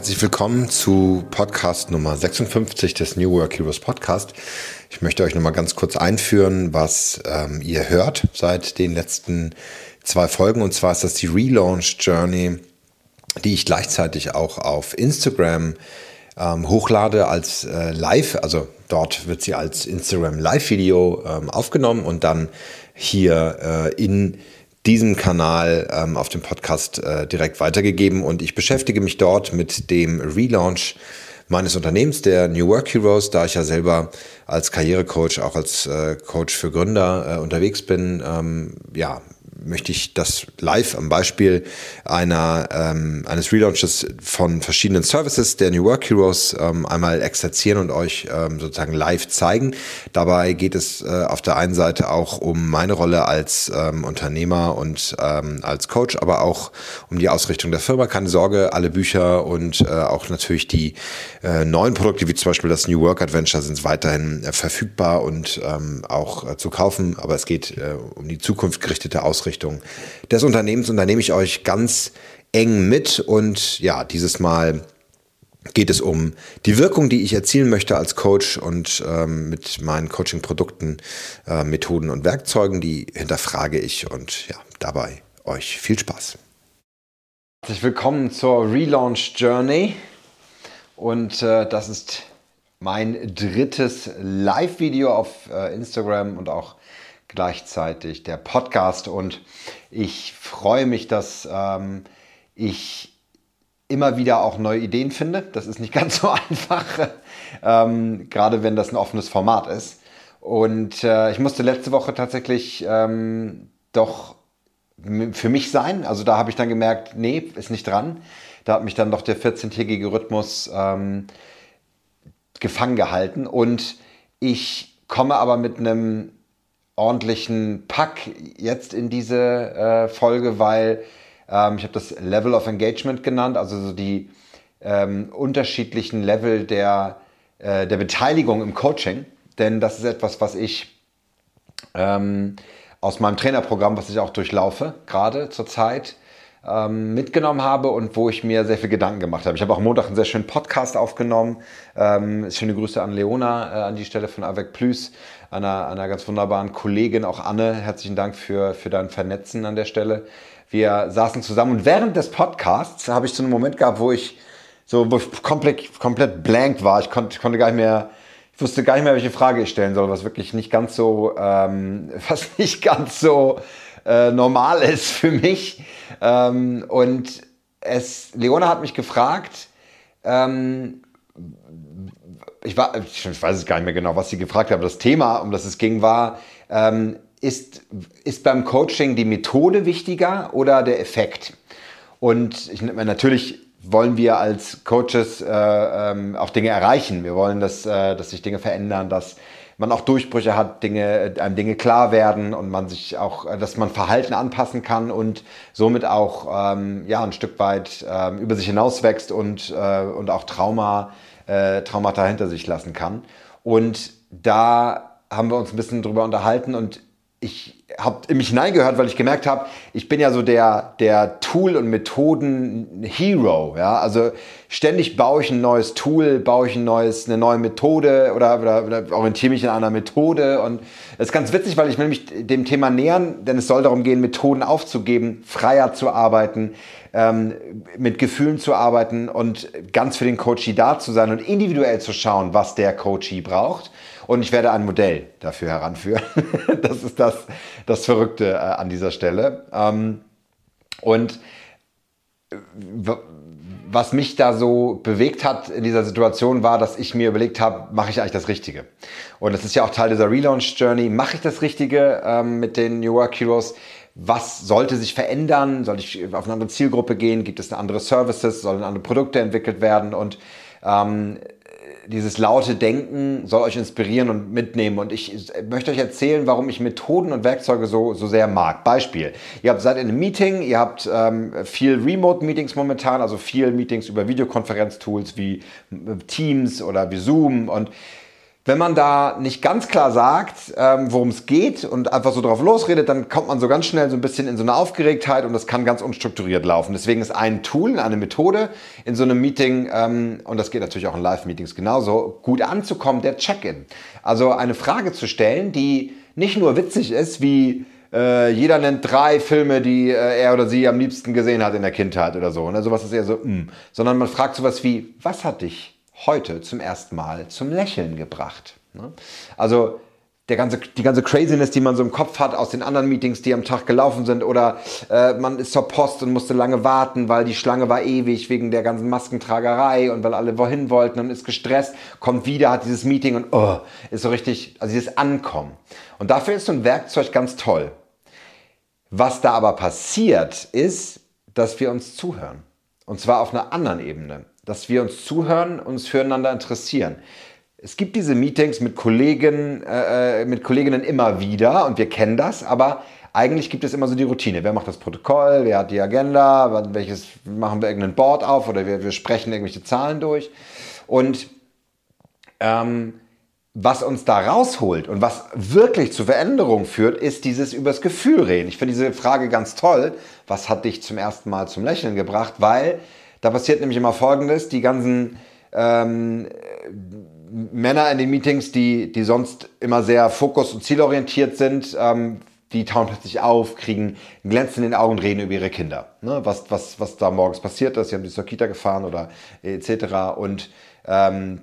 Herzlich willkommen zu Podcast Nummer 56 des New Work Heroes Podcast. Ich möchte euch nochmal ganz kurz einführen, was ähm, ihr hört seit den letzten zwei Folgen. Und zwar ist das die Relaunch Journey, die ich gleichzeitig auch auf Instagram ähm, hochlade als äh, Live. Also dort wird sie als Instagram Live-Video ähm, aufgenommen und dann hier äh, in diesem Kanal ähm, auf dem Podcast äh, direkt weitergegeben. Und ich beschäftige mich dort mit dem Relaunch meines Unternehmens, der New Work Heroes, da ich ja selber als Karrierecoach, auch als äh, Coach für Gründer äh, unterwegs bin, ähm, ja, möchte ich das live am Beispiel einer, ähm, eines Relaunches von verschiedenen Services der New Work Heroes ähm, einmal exerzieren und euch ähm, sozusagen live zeigen. Dabei geht es äh, auf der einen Seite auch um meine Rolle als ähm, Unternehmer und ähm, als Coach, aber auch um die Ausrichtung der Firma. Keine Sorge, alle Bücher und äh, auch natürlich die äh, neuen Produkte, wie zum Beispiel das New Work Adventure, sind weiterhin äh, verfügbar und ähm, auch äh, zu kaufen. Aber es geht äh, um die zukunftsgerichtete Ausrichtung Ausrichtung des Unternehmens und da nehme ich euch ganz eng mit und ja, dieses Mal geht es um die Wirkung, die ich erzielen möchte als Coach und ähm, mit meinen Coaching-Produkten, äh, Methoden und Werkzeugen, die hinterfrage ich und ja, dabei euch viel Spaß. Herzlich willkommen zur Relaunch Journey und äh, das ist mein drittes Live-Video auf äh, Instagram und auch gleichzeitig der Podcast. Und ich freue mich, dass ähm, ich immer wieder auch neue Ideen finde. Das ist nicht ganz so einfach, ähm, gerade wenn das ein offenes Format ist. Und äh, ich musste letzte Woche tatsächlich ähm, doch für mich sein. Also da habe ich dann gemerkt, nee, ist nicht dran. Da hat mich dann doch der 14-tägige Rhythmus ähm, gefangen gehalten. Und ich komme aber mit einem ordentlichen Pack jetzt in diese äh, Folge, weil ähm, ich habe das Level of Engagement genannt, also so die ähm, unterschiedlichen Level der, äh, der Beteiligung im Coaching. Denn das ist etwas, was ich ähm, aus meinem Trainerprogramm, was ich auch durchlaufe, gerade zur Zeit, ähm, mitgenommen habe und wo ich mir sehr viel Gedanken gemacht habe. Ich habe auch Montag einen sehr schönen Podcast aufgenommen. Ähm, schöne Grüße an Leona äh, an die Stelle von Avec Plus, einer, einer ganz wunderbaren Kollegin, auch Anne. Herzlichen Dank für, für dein Vernetzen an der Stelle. Wir saßen zusammen und während des Podcasts habe ich so einen Moment gehabt, wo ich so wo ich komplett, komplett blank war. Ich konnte, konnte gar nicht mehr ich wusste gar nicht mehr, welche Frage ich stellen soll, was wirklich nicht ganz so, ähm, was nicht ganz so äh, normal ist für mich. Ähm, und es, Leona hat mich gefragt, ähm, ich, war, ich weiß es gar nicht mehr genau, was sie gefragt hat, aber das Thema, um das es ging, war, ähm, ist, ist beim Coaching die Methode wichtiger oder der Effekt? Und ich, natürlich wollen wir als Coaches äh, ähm, auch Dinge erreichen. Wir wollen, dass, äh, dass sich Dinge verändern, dass man auch Durchbrüche hat, Dinge, einem Dinge klar werden und man sich auch, dass man Verhalten anpassen kann und somit auch ähm, ja, ein Stück weit ähm, über sich hinauswächst und, äh, und auch Trauma, äh, Traumata hinter sich lassen kann. Und da haben wir uns ein bisschen drüber unterhalten und ich habe in mich hineingehört, weil ich gemerkt habe, ich bin ja so der, der Tool- und Methoden-Hero. Ja? Also ständig baue ich ein neues Tool, baue ich ein neues, eine neue Methode oder, oder, oder orientiere mich in einer Methode. Und das ist ganz witzig, weil ich will mich dem Thema nähern, denn es soll darum gehen, Methoden aufzugeben, freier zu arbeiten, ähm, mit Gefühlen zu arbeiten und ganz für den Coachee da zu sein und individuell zu schauen, was der Coachee braucht. Und ich werde ein Modell dafür heranführen. das ist das, das Verrückte äh, an dieser Stelle. Ähm, und was mich da so bewegt hat in dieser Situation war, dass ich mir überlegt habe, mache ich eigentlich das Richtige? Und das ist ja auch Teil dieser Relaunch Journey. Mache ich das Richtige ähm, mit den New Work Heroes? Was sollte sich verändern? Soll ich auf eine andere Zielgruppe gehen? Gibt es eine andere Services? Sollen andere Produkte entwickelt werden? Und ähm, dieses laute Denken soll euch inspirieren und mitnehmen. Und ich möchte euch erzählen, warum ich Methoden und Werkzeuge so, so sehr mag. Beispiel. Ihr habt, seid in einem Meeting, ihr habt ähm, viel Remote-Meetings momentan, also viel Meetings über Videokonferenztools wie äh, Teams oder wie Zoom und wenn man da nicht ganz klar sagt, ähm, worum es geht und einfach so drauf losredet, dann kommt man so ganz schnell so ein bisschen in so eine Aufgeregtheit und das kann ganz unstrukturiert laufen. Deswegen ist ein Tool, eine Methode in so einem Meeting, ähm, und das geht natürlich auch in Live-Meetings genauso, gut anzukommen, der Check-in. Also eine Frage zu stellen, die nicht nur witzig ist, wie äh, jeder nennt drei Filme, die äh, er oder sie am liebsten gesehen hat in der Kindheit oder so. Ne? Sowas ist eher so, mm. sondern man fragt sowas wie, was hat dich heute zum ersten Mal zum Lächeln gebracht. Ne? Also der ganze, die ganze Craziness, die man so im Kopf hat aus den anderen Meetings, die am Tag gelaufen sind, oder äh, man ist zur Post und musste lange warten, weil die Schlange war ewig wegen der ganzen Maskentragerei und weil alle wohin wollten und ist gestresst, kommt wieder, hat dieses Meeting und oh, ist so richtig, also dieses Ankommen. Und dafür ist so ein Werkzeug ganz toll. Was da aber passiert, ist, dass wir uns zuhören. Und zwar auf einer anderen Ebene dass wir uns zuhören, uns füreinander interessieren. Es gibt diese Meetings mit Kollegen, äh, äh, mit Kolleginnen immer wieder und wir kennen das, aber eigentlich gibt es immer so die Routine. Wer macht das Protokoll? Wer hat die Agenda? Welches machen wir irgendein Board auf oder wir, wir sprechen irgendwelche Zahlen durch? Und ähm, was uns da rausholt und was wirklich zu Veränderung führt, ist dieses übers Gefühl reden. Ich finde diese Frage ganz toll. Was hat dich zum ersten Mal zum Lächeln gebracht? Weil da passiert nämlich immer Folgendes, die ganzen ähm, Männer in den Meetings, die, die sonst immer sehr fokus- und zielorientiert sind, ähm, die tauen plötzlich auf, kriegen Glänzen in den Augen und reden über ihre Kinder. Ne? Was, was, was da morgens passiert ist, sie haben die zur Kita gefahren oder etc. Und ähm,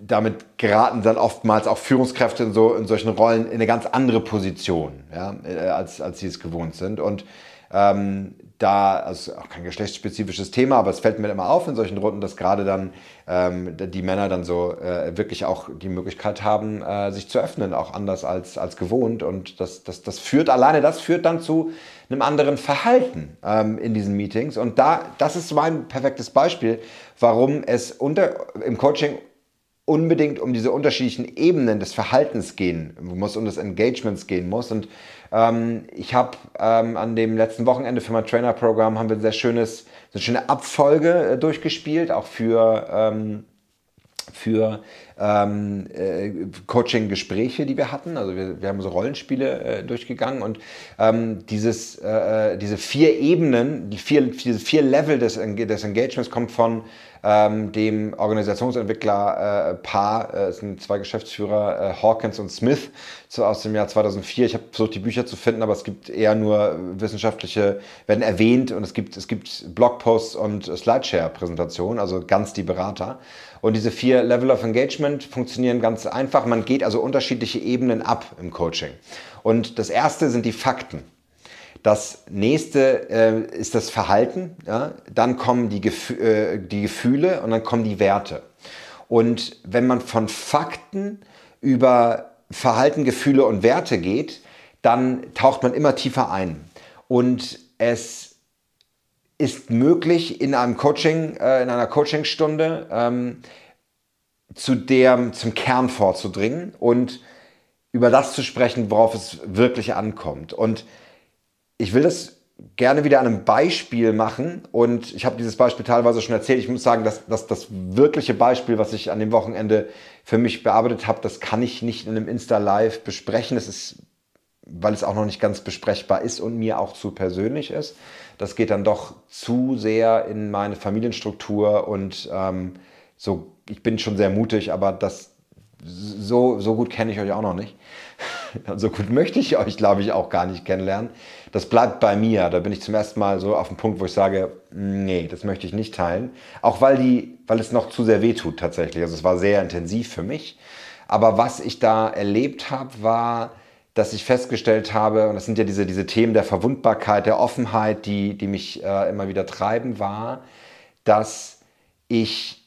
damit geraten dann oftmals auch Führungskräfte in, so, in solchen Rollen in eine ganz andere Position, ja, äh, als, als sie es gewohnt sind. Und ähm, da, also auch kein geschlechtsspezifisches Thema, aber es fällt mir immer auf in solchen Runden, dass gerade dann ähm, die Männer dann so äh, wirklich auch die Möglichkeit haben, äh, sich zu öffnen, auch anders als, als gewohnt. Und das, das, das führt, alleine das führt dann zu einem anderen Verhalten ähm, in diesen Meetings. Und da, das ist mein perfektes Beispiel, warum es unter, im Coaching unbedingt um diese unterschiedlichen Ebenen des Verhaltens gehen muss, um des Engagements gehen muss. Und ähm, ich habe ähm, an dem letzten Wochenende für mein Trainer-Programm haben wir ein sehr schönes, eine schöne Abfolge äh, durchgespielt, auch für, ähm, für ähm, äh, Coaching-Gespräche, die wir hatten. Also wir, wir haben so Rollenspiele äh, durchgegangen und ähm, dieses, äh, äh, diese vier Ebenen, die vier, diese vier Level des, des Engagements kommt von ähm, dem Organisationsentwickler äh, äh, sind zwei Geschäftsführer, äh, Hawkins und Smith, so aus dem Jahr 2004. Ich habe versucht, die Bücher zu finden, aber es gibt eher nur wissenschaftliche, werden erwähnt und es gibt, es gibt Blogposts und Slideshare-Präsentationen, also ganz die Berater. Und diese vier Level of Engagement funktionieren ganz einfach. Man geht also unterschiedliche Ebenen ab im Coaching. Und das erste sind die Fakten. Das nächste äh, ist das Verhalten, ja? dann kommen die, Gef äh, die Gefühle und dann kommen die Werte. Und wenn man von Fakten über Verhalten, Gefühle und Werte geht, dann taucht man immer tiefer ein. Und es ist möglich in einem Coaching, äh, in einer Coachingstunde ähm, zu der, zum Kern vorzudringen und über das zu sprechen, worauf es wirklich ankommt. Und ich will das gerne wieder an einem Beispiel machen und ich habe dieses Beispiel teilweise schon erzählt. Ich muss sagen, dass, dass das wirkliche Beispiel, was ich an dem Wochenende für mich bearbeitet habe, das kann ich nicht in einem Insta-Live besprechen. Das ist, weil es auch noch nicht ganz besprechbar ist und mir auch zu persönlich ist. Das geht dann doch zu sehr in meine Familienstruktur und ähm, so, ich bin schon sehr mutig, aber das, so, so gut kenne ich euch auch noch nicht. so gut möchte ich euch, glaube ich, auch gar nicht kennenlernen. Das bleibt bei mir. Da bin ich zum ersten Mal so auf dem Punkt, wo ich sage, nee, das möchte ich nicht teilen. Auch weil, die, weil es noch zu sehr weh tut tatsächlich. Also es war sehr intensiv für mich. Aber was ich da erlebt habe, war, dass ich festgestellt habe, und das sind ja diese, diese Themen der Verwundbarkeit, der Offenheit, die, die mich äh, immer wieder treiben, war, dass ich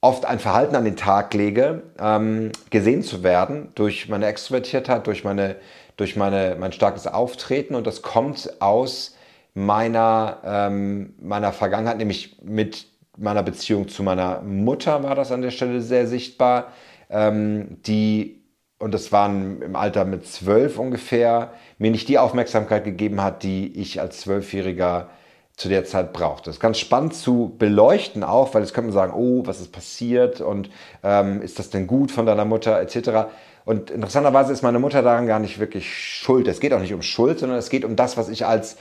oft ein Verhalten an den Tag lege, ähm, gesehen zu werden durch meine Extrovertiertheit, durch, meine, durch meine, mein starkes Auftreten. Und das kommt aus meiner, ähm, meiner Vergangenheit, nämlich mit meiner Beziehung zu meiner Mutter war das an der Stelle sehr sichtbar, ähm, die, und das waren im Alter mit zwölf ungefähr, mir nicht die Aufmerksamkeit gegeben hat, die ich als Zwölfjähriger zu der Zeit braucht. Das ist ganz spannend zu beleuchten auch, weil jetzt könnte man sagen, oh, was ist passiert und ähm, ist das denn gut von deiner Mutter etc. Und interessanterweise ist meine Mutter daran gar nicht wirklich schuld. Es geht auch nicht um Schuld, sondern es geht um das, was ich als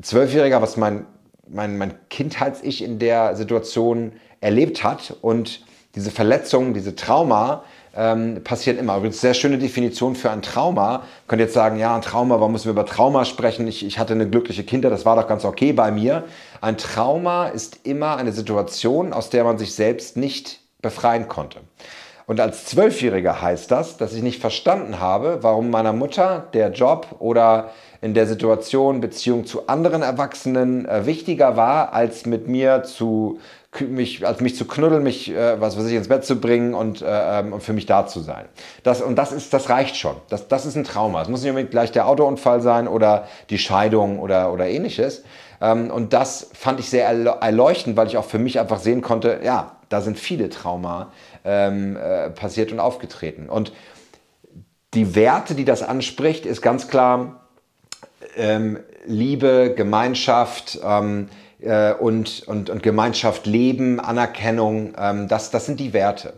Zwölfjähriger, was mein, mein, mein Kindheits-Ich in der Situation erlebt hat. Und diese Verletzungen, diese Trauma ähm, passieren immer. Übrigens, sehr schöne Definition für ein Trauma. Könnt jetzt sagen, ja, ein Trauma, warum müssen wir über Trauma sprechen? Ich, ich hatte eine glückliche Kindheit, das war doch ganz okay bei mir. Ein Trauma ist immer eine Situation, aus der man sich selbst nicht befreien konnte. Und als Zwölfjähriger heißt das, dass ich nicht verstanden habe, warum meiner Mutter der Job oder in der Situation Beziehung zu anderen Erwachsenen äh, wichtiger war, als mit mir zu mich, als mich zu knuddeln, mich, äh, was weiß ich, ins Bett zu bringen und, äh, ähm, für mich da zu sein. Das, und das ist, das reicht schon. Das, das ist ein Trauma. Es muss nicht unbedingt gleich der Autounfall sein oder die Scheidung oder, oder ähnliches. Ähm, und das fand ich sehr erleuchtend, weil ich auch für mich einfach sehen konnte, ja, da sind viele Trauma ähm, äh, passiert und aufgetreten. Und die Werte, die das anspricht, ist ganz klar ähm, Liebe, Gemeinschaft, ähm, äh, und, und, und Gemeinschaft leben, Anerkennung, ähm, das, das sind die Werte.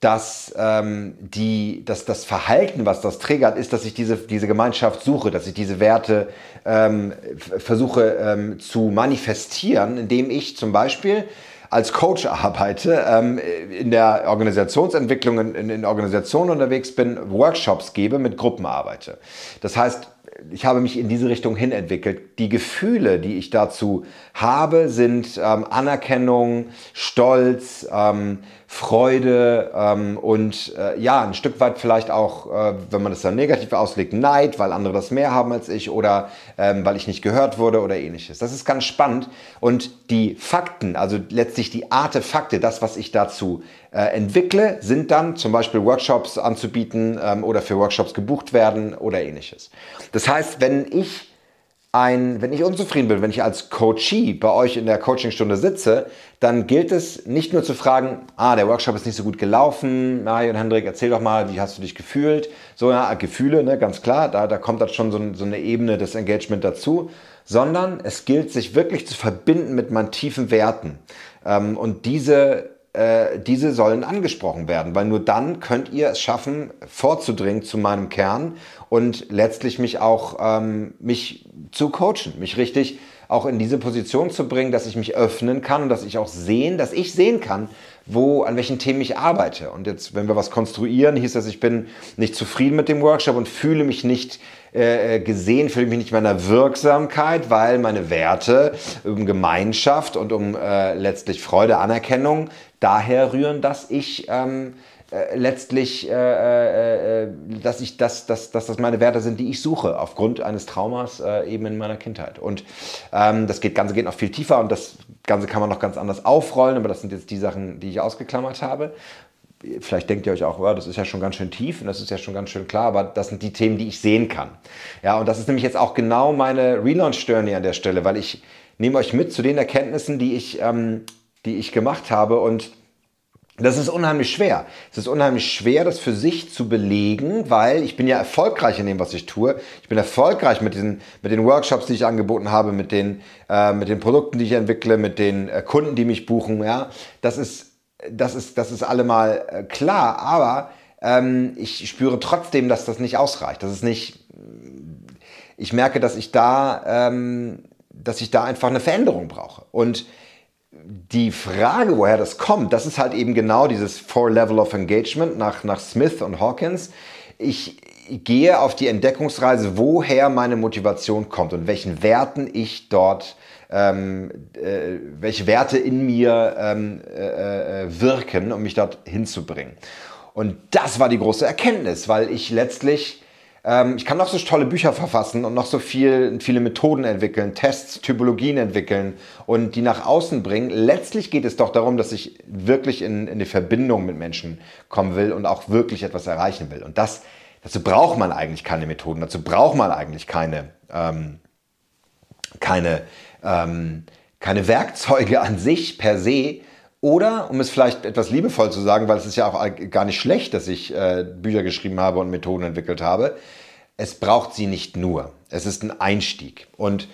Dass, ähm, die, dass das Verhalten, was das triggert, ist, dass ich diese, diese Gemeinschaft suche, dass ich diese Werte ähm, versuche ähm, zu manifestieren, indem ich zum Beispiel als Coach arbeite, ähm, in der Organisationsentwicklung, in, in Organisationen unterwegs bin, Workshops gebe, mit Gruppen arbeite. Das heißt, ich habe mich in diese Richtung hin entwickelt. Die Gefühle, die ich dazu habe, sind ähm, Anerkennung, Stolz, ähm, Freude ähm, und äh, ja, ein Stück weit vielleicht auch, äh, wenn man das dann negativ auslegt, Neid, weil andere das mehr haben als ich oder ähm, weil ich nicht gehört wurde oder ähnliches. Das ist ganz spannend. Und die Fakten, also letztlich die Artefakte, das, was ich dazu äh, entwickle, sind dann zum Beispiel Workshops anzubieten ähm, oder für Workshops gebucht werden oder ähnliches. Das heißt, wenn ich ein, wenn ich unzufrieden bin, wenn ich als Coachee bei euch in der Coachingstunde sitze, dann gilt es nicht nur zu fragen, ah, der Workshop ist nicht so gut gelaufen, Mario und Hendrik, erzähl doch mal, wie hast du dich gefühlt? So, ja, Gefühle, ne, ganz klar, da, da kommt dann schon so, so eine Ebene des Engagement dazu, sondern es gilt, sich wirklich zu verbinden mit meinen tiefen Werten. Ähm, und diese äh, diese sollen angesprochen werden, weil nur dann könnt ihr es schaffen, vorzudringen zu meinem Kern und letztlich mich auch ähm, mich zu coachen, mich richtig auch in diese Position zu bringen, dass ich mich öffnen kann und dass ich auch sehen, dass ich sehen kann, wo, an welchen Themen ich arbeite. Und jetzt, wenn wir was konstruieren, hieß das, ich bin nicht zufrieden mit dem Workshop und fühle mich nicht äh, gesehen, fühle mich nicht meiner Wirksamkeit, weil meine Werte um Gemeinschaft und um äh, letztlich Freude, Anerkennung daher rühren, dass ich ähm, äh, letztlich, äh, äh, äh, dass ich das, dass, dass das meine Werte sind, die ich suche, aufgrund eines Traumas äh, eben in meiner Kindheit. Und ähm, das geht, Ganze geht noch viel tiefer und das Ganze kann man noch ganz anders aufrollen, aber das sind jetzt die Sachen, die ich ausgeklammert habe. Vielleicht denkt ihr euch auch, das ist ja schon ganz schön tief und das ist ja schon ganz schön klar, aber das sind die Themen, die ich sehen kann. Ja, und das ist nämlich jetzt auch genau meine Relaunch-Journey an der Stelle, weil ich nehme euch mit zu den Erkenntnissen, die ich ähm, die ich gemacht habe. Und das ist unheimlich schwer. Es ist unheimlich schwer, das für sich zu belegen, weil ich bin ja erfolgreich in dem, was ich tue. Ich bin erfolgreich mit diesen, mit den Workshops, die ich angeboten habe, mit den, äh, mit den Produkten, die ich entwickle, mit den äh, Kunden, die mich buchen. Ja, das ist, das ist, das ist allemal äh, klar. Aber ähm, ich spüre trotzdem, dass das nicht ausreicht. Das ist nicht. Ich merke, dass ich da, ähm, dass ich da einfach eine Veränderung brauche. Und die Frage, woher das kommt, das ist halt eben genau dieses Four Level of Engagement nach, nach Smith und Hawkins. Ich gehe auf die Entdeckungsreise, woher meine Motivation kommt und welchen Werten ich dort, ähm, äh, welche Werte in mir ähm, äh, äh wirken, um mich dort hinzubringen. Und das war die große Erkenntnis, weil ich letztlich ich kann noch so tolle Bücher verfassen und noch so viel, viele Methoden entwickeln, Tests, Typologien entwickeln und die nach außen bringen. Letztlich geht es doch darum, dass ich wirklich in, in eine Verbindung mit Menschen kommen will und auch wirklich etwas erreichen will. Und das, dazu braucht man eigentlich keine Methoden, dazu braucht man eigentlich keine, ähm, keine, ähm, keine Werkzeuge an sich per se, oder, um es vielleicht etwas liebevoll zu sagen, weil es ist ja auch gar nicht schlecht, dass ich äh, Bücher geschrieben habe und Methoden entwickelt habe, es braucht sie nicht nur. Es ist ein Einstieg. Und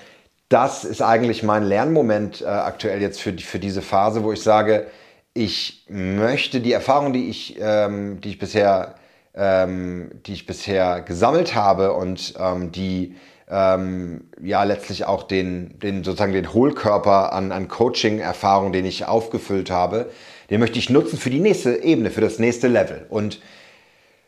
das ist eigentlich mein Lernmoment äh, aktuell jetzt für, für diese Phase, wo ich sage, ich möchte die Erfahrung, die ich, ähm, die ich bisher, ähm, die ich bisher gesammelt habe und ähm, die ähm, ja letztlich auch den, den sozusagen den Hohlkörper an, an Coaching-Erfahrung, den ich aufgefüllt habe, den möchte ich nutzen für die nächste Ebene, für das nächste Level. Und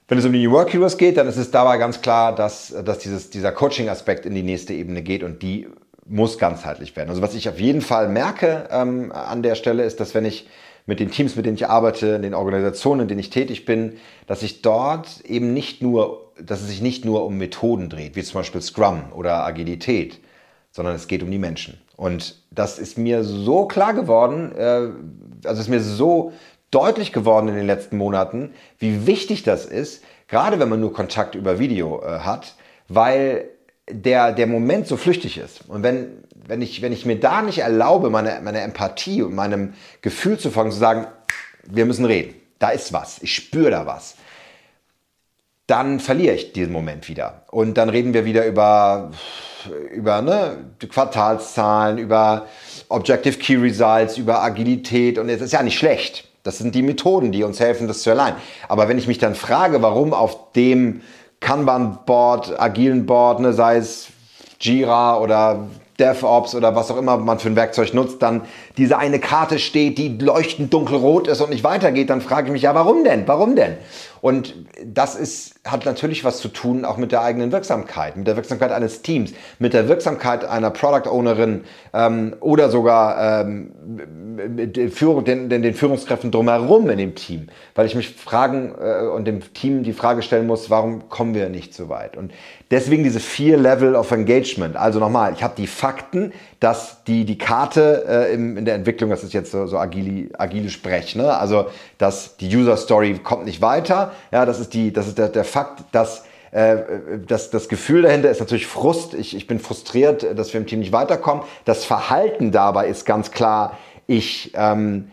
wenn es um die New Work Heroes geht, dann ist es dabei ganz klar, dass, dass dieses, dieser Coaching-Aspekt in die nächste Ebene geht und die muss ganzheitlich werden. Also was ich auf jeden Fall merke ähm, an der Stelle ist, dass wenn ich mit den Teams, mit denen ich arbeite, in den Organisationen, in denen ich tätig bin, dass ich dort eben nicht nur, dass es sich nicht nur um Methoden dreht, wie zum Beispiel Scrum oder Agilität, sondern es geht um die Menschen. Und das ist mir so klar geworden, äh, also ist mir so deutlich geworden in den letzten Monaten, wie wichtig das ist, gerade wenn man nur Kontakt über Video äh, hat, weil der, der Moment so flüchtig ist. Und wenn, wenn, ich, wenn ich mir da nicht erlaube, meine, meine Empathie und meinem Gefühl zu folgen, zu sagen, wir müssen reden, da ist was, ich spüre da was, dann verliere ich diesen Moment wieder. Und dann reden wir wieder über, über ne, Quartalszahlen, über Objective Key Results, über Agilität. Und es ist ja nicht schlecht. Das sind die Methoden, die uns helfen, das zu erleihen. Aber wenn ich mich dann frage, warum auf dem Kanban-Board, agilen Board, ne, sei es Jira oder DevOps oder was auch immer man für ein Werkzeug nutzt, dann diese eine Karte steht, die leuchtend dunkelrot ist und nicht weitergeht, dann frage ich mich ja, warum denn? Warum denn? Und das ist, hat natürlich was zu tun auch mit der eigenen Wirksamkeit, mit der Wirksamkeit eines Teams, mit der Wirksamkeit einer Product Ownerin ähm, oder sogar ähm, den, den, den, Führungskräften drumherum in dem Team, weil ich mich fragen äh, und dem Team die Frage stellen muss, warum kommen wir nicht so weit? Und deswegen diese vier Level of Engagement. Also nochmal, ich habe die Fakten, dass die, die Karte äh, im, in der Entwicklung, das ist jetzt so, so agile, agile Sprech, ne? also dass die User Story kommt nicht weiter, ja, das ist, die, das ist der, der Fakt, dass äh, das, das Gefühl dahinter ist natürlich Frust. Ich, ich bin frustriert, dass wir im Team nicht weiterkommen. Das Verhalten dabei ist ganz klar, ich, ähm,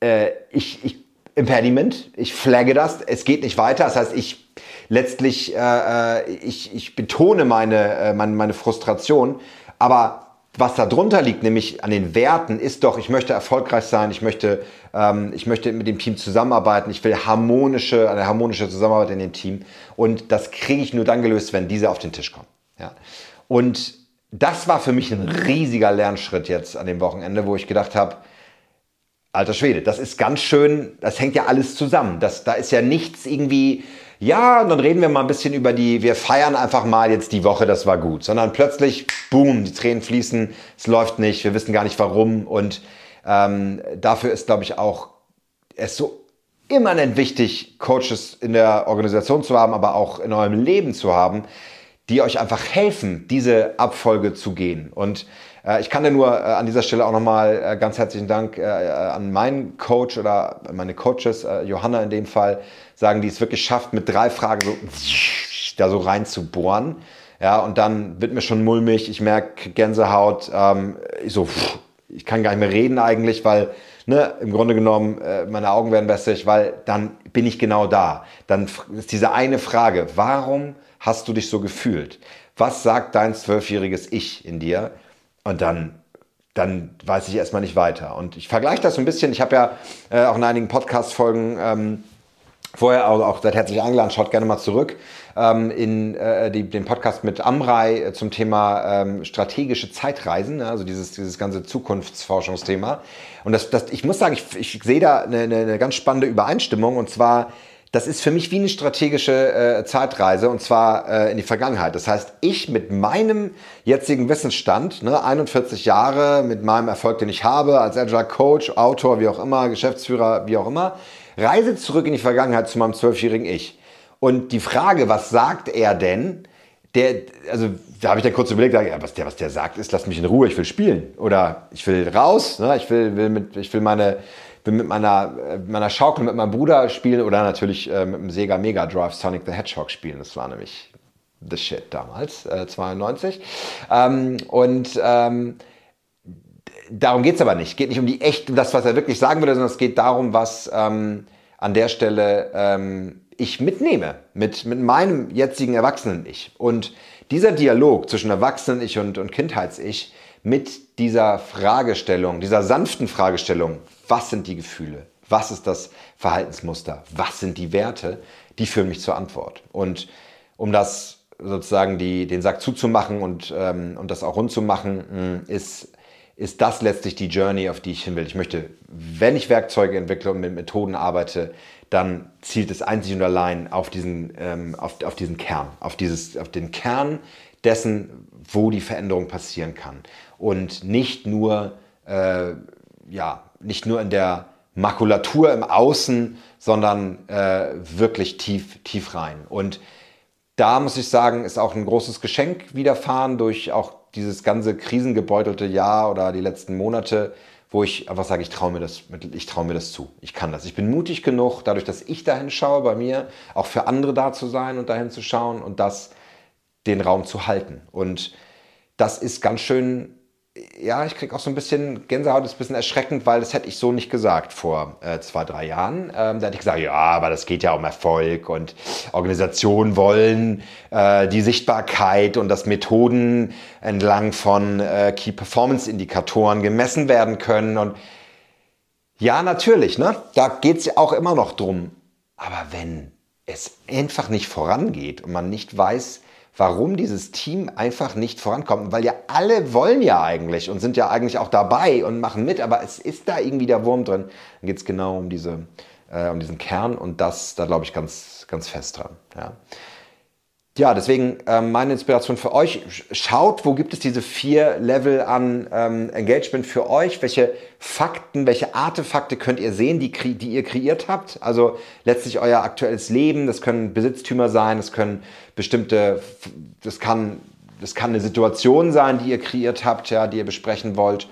äh, ich, ich Impediment, ich flagge das, es geht nicht weiter. Das heißt, ich letztlich, äh, äh ich, ich betone meine, äh, meine, meine Frustration, aber was da drunter liegt, nämlich an den Werten, ist doch, ich möchte erfolgreich sein, ich möchte, ähm, ich möchte mit dem Team zusammenarbeiten, ich will harmonische, eine harmonische Zusammenarbeit in dem Team. Und das kriege ich nur dann gelöst, wenn diese auf den Tisch kommen. Ja. Und das war für mich ein riesiger Lernschritt jetzt an dem Wochenende, wo ich gedacht habe, alter Schwede, das ist ganz schön, das hängt ja alles zusammen. Das, da ist ja nichts irgendwie ja, und dann reden wir mal ein bisschen über die, wir feiern einfach mal jetzt die Woche, das war gut, sondern plötzlich, boom, die Tränen fließen, es läuft nicht, wir wissen gar nicht warum und ähm, dafür ist, glaube ich, auch es so immanent wichtig, Coaches in der Organisation zu haben, aber auch in eurem Leben zu haben, die euch einfach helfen, diese Abfolge zu gehen. Und ich kann dir nur äh, an dieser Stelle auch nochmal äh, ganz herzlichen Dank äh, äh, an meinen Coach oder meine Coaches, äh, Johanna in dem Fall, sagen, die es wirklich schafft, mit drei Fragen so da so rein zu bohren. Ja, und dann wird mir schon mulmig, ich merke Gänsehaut, ähm, ich so, pff, ich kann gar nicht mehr reden eigentlich, weil ne, im Grunde genommen äh, meine Augen werden wässrig, weil dann bin ich genau da. Dann ist diese eine Frage, warum hast du dich so gefühlt? Was sagt dein zwölfjähriges Ich in dir? Und dann dann weiß ich erstmal nicht weiter. Und ich vergleiche das so ein bisschen. Ich habe ja äh, auch in einigen Podcast-Folgen ähm, vorher auch, auch seid herzlich eingeladen, schaut gerne mal zurück ähm, in äh, die, den Podcast mit Amrei äh, zum Thema ähm, strategische Zeitreisen, also dieses, dieses ganze Zukunftsforschungsthema. Und das, das, ich muss sagen, ich, ich sehe da eine, eine ganz spannende Übereinstimmung und zwar das ist für mich wie eine strategische äh, Zeitreise und zwar äh, in die Vergangenheit. Das heißt, ich mit meinem jetzigen Wissensstand, ne, 41 Jahre, mit meinem Erfolg, den ich habe, als Agile Coach, Autor, wie auch immer, Geschäftsführer, wie auch immer, reise zurück in die Vergangenheit zu meinem zwölfjährigen Ich. Und die Frage, was sagt er denn? Der, also da habe ich dann kurz überlegt, ja, was der, was der sagt, ist, lass mich in Ruhe, ich will spielen oder ich will raus, ne, ich will, will mit, ich will meine will mit meiner, äh, meiner Schaukel mit meinem Bruder spielen oder natürlich äh, mit dem Sega Mega Drive Sonic the Hedgehog spielen. Das war nämlich the shit damals, äh, 92. Ähm, und ähm, darum geht es aber nicht. Es geht nicht um die echte, das, was er wirklich sagen würde, sondern es geht darum, was ähm, an der Stelle ähm, ich mitnehme mit, mit meinem jetzigen Erwachsenen-Ich. Und dieser Dialog zwischen Erwachsenen-Ich und, und Kindheits-Ich mit dieser Fragestellung, dieser sanften Fragestellung, was sind die Gefühle? Was ist das Verhaltensmuster? Was sind die Werte? Die führen mich zur Antwort. Und um das sozusagen die, den Sack zuzumachen und, ähm, und das auch rund zu machen, mm, ist, ist das letztlich die Journey, auf die ich hin will. Ich möchte, wenn ich Werkzeuge entwickle und mit Methoden arbeite, dann zielt es einzig und allein auf diesen, ähm, auf, auf diesen Kern, auf, dieses, auf den Kern dessen, wo die Veränderung passieren kann. Und nicht nur, äh, ja, nicht nur in der Makulatur im Außen, sondern äh, wirklich tief, tief rein. Und da muss ich sagen, ist auch ein großes Geschenk widerfahren durch auch dieses ganze krisengebeutelte Jahr oder die letzten Monate, wo ich einfach sage, ich traue mir, das, trau mir das zu. Ich kann das. Ich bin mutig genug, dadurch, dass ich dahin schaue bei mir, auch für andere da zu sein und dahin zu schauen und das, den Raum zu halten. Und das ist ganz schön ja, ich kriege auch so ein bisschen Gänsehaut, ist ein bisschen erschreckend, weil das hätte ich so nicht gesagt vor äh, zwei, drei Jahren. Ähm, da hätte ich gesagt, ja, aber das geht ja um Erfolg und Organisationen wollen äh, die Sichtbarkeit und dass Methoden entlang von äh, Key Performance Indikatoren gemessen werden können. Und ja, natürlich, ne? da geht es ja auch immer noch drum. Aber wenn es einfach nicht vorangeht und man nicht weiß, warum dieses Team einfach nicht vorankommt. Weil ja alle wollen ja eigentlich und sind ja eigentlich auch dabei und machen mit, aber es ist da irgendwie der Wurm drin. Dann geht es genau um, diese, äh, um diesen Kern und das, da glaube ich ganz, ganz fest dran. Ja. Ja, deswegen äh, meine Inspiration für euch. Schaut, wo gibt es diese vier Level an ähm, Engagement für euch? Welche Fakten, welche Artefakte könnt ihr sehen, die, die ihr kreiert habt? Also letztlich euer aktuelles Leben. Das können Besitztümer sein, das können bestimmte, das kann, das kann eine Situation sein, die ihr kreiert habt, ja, die ihr besprechen wollt.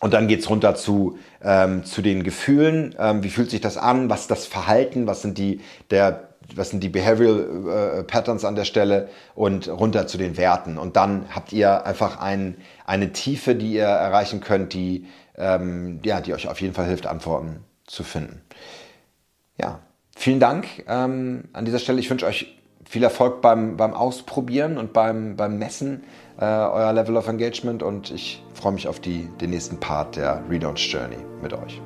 Und dann geht's runter zu, ähm, zu den Gefühlen. Ähm, wie fühlt sich das an? Was ist das Verhalten? Was sind die, der, was sind die Behavioral äh, Patterns an der Stelle und runter zu den Werten. Und dann habt ihr einfach ein, eine Tiefe, die ihr erreichen könnt, die, ähm, ja, die euch auf jeden Fall hilft, Antworten zu finden. Ja, vielen Dank ähm, an dieser Stelle. Ich wünsche euch viel Erfolg beim, beim Ausprobieren und beim, beim Messen äh, euer Level of Engagement und ich freue mich auf die, den nächsten Part der Relaunch Journey mit euch.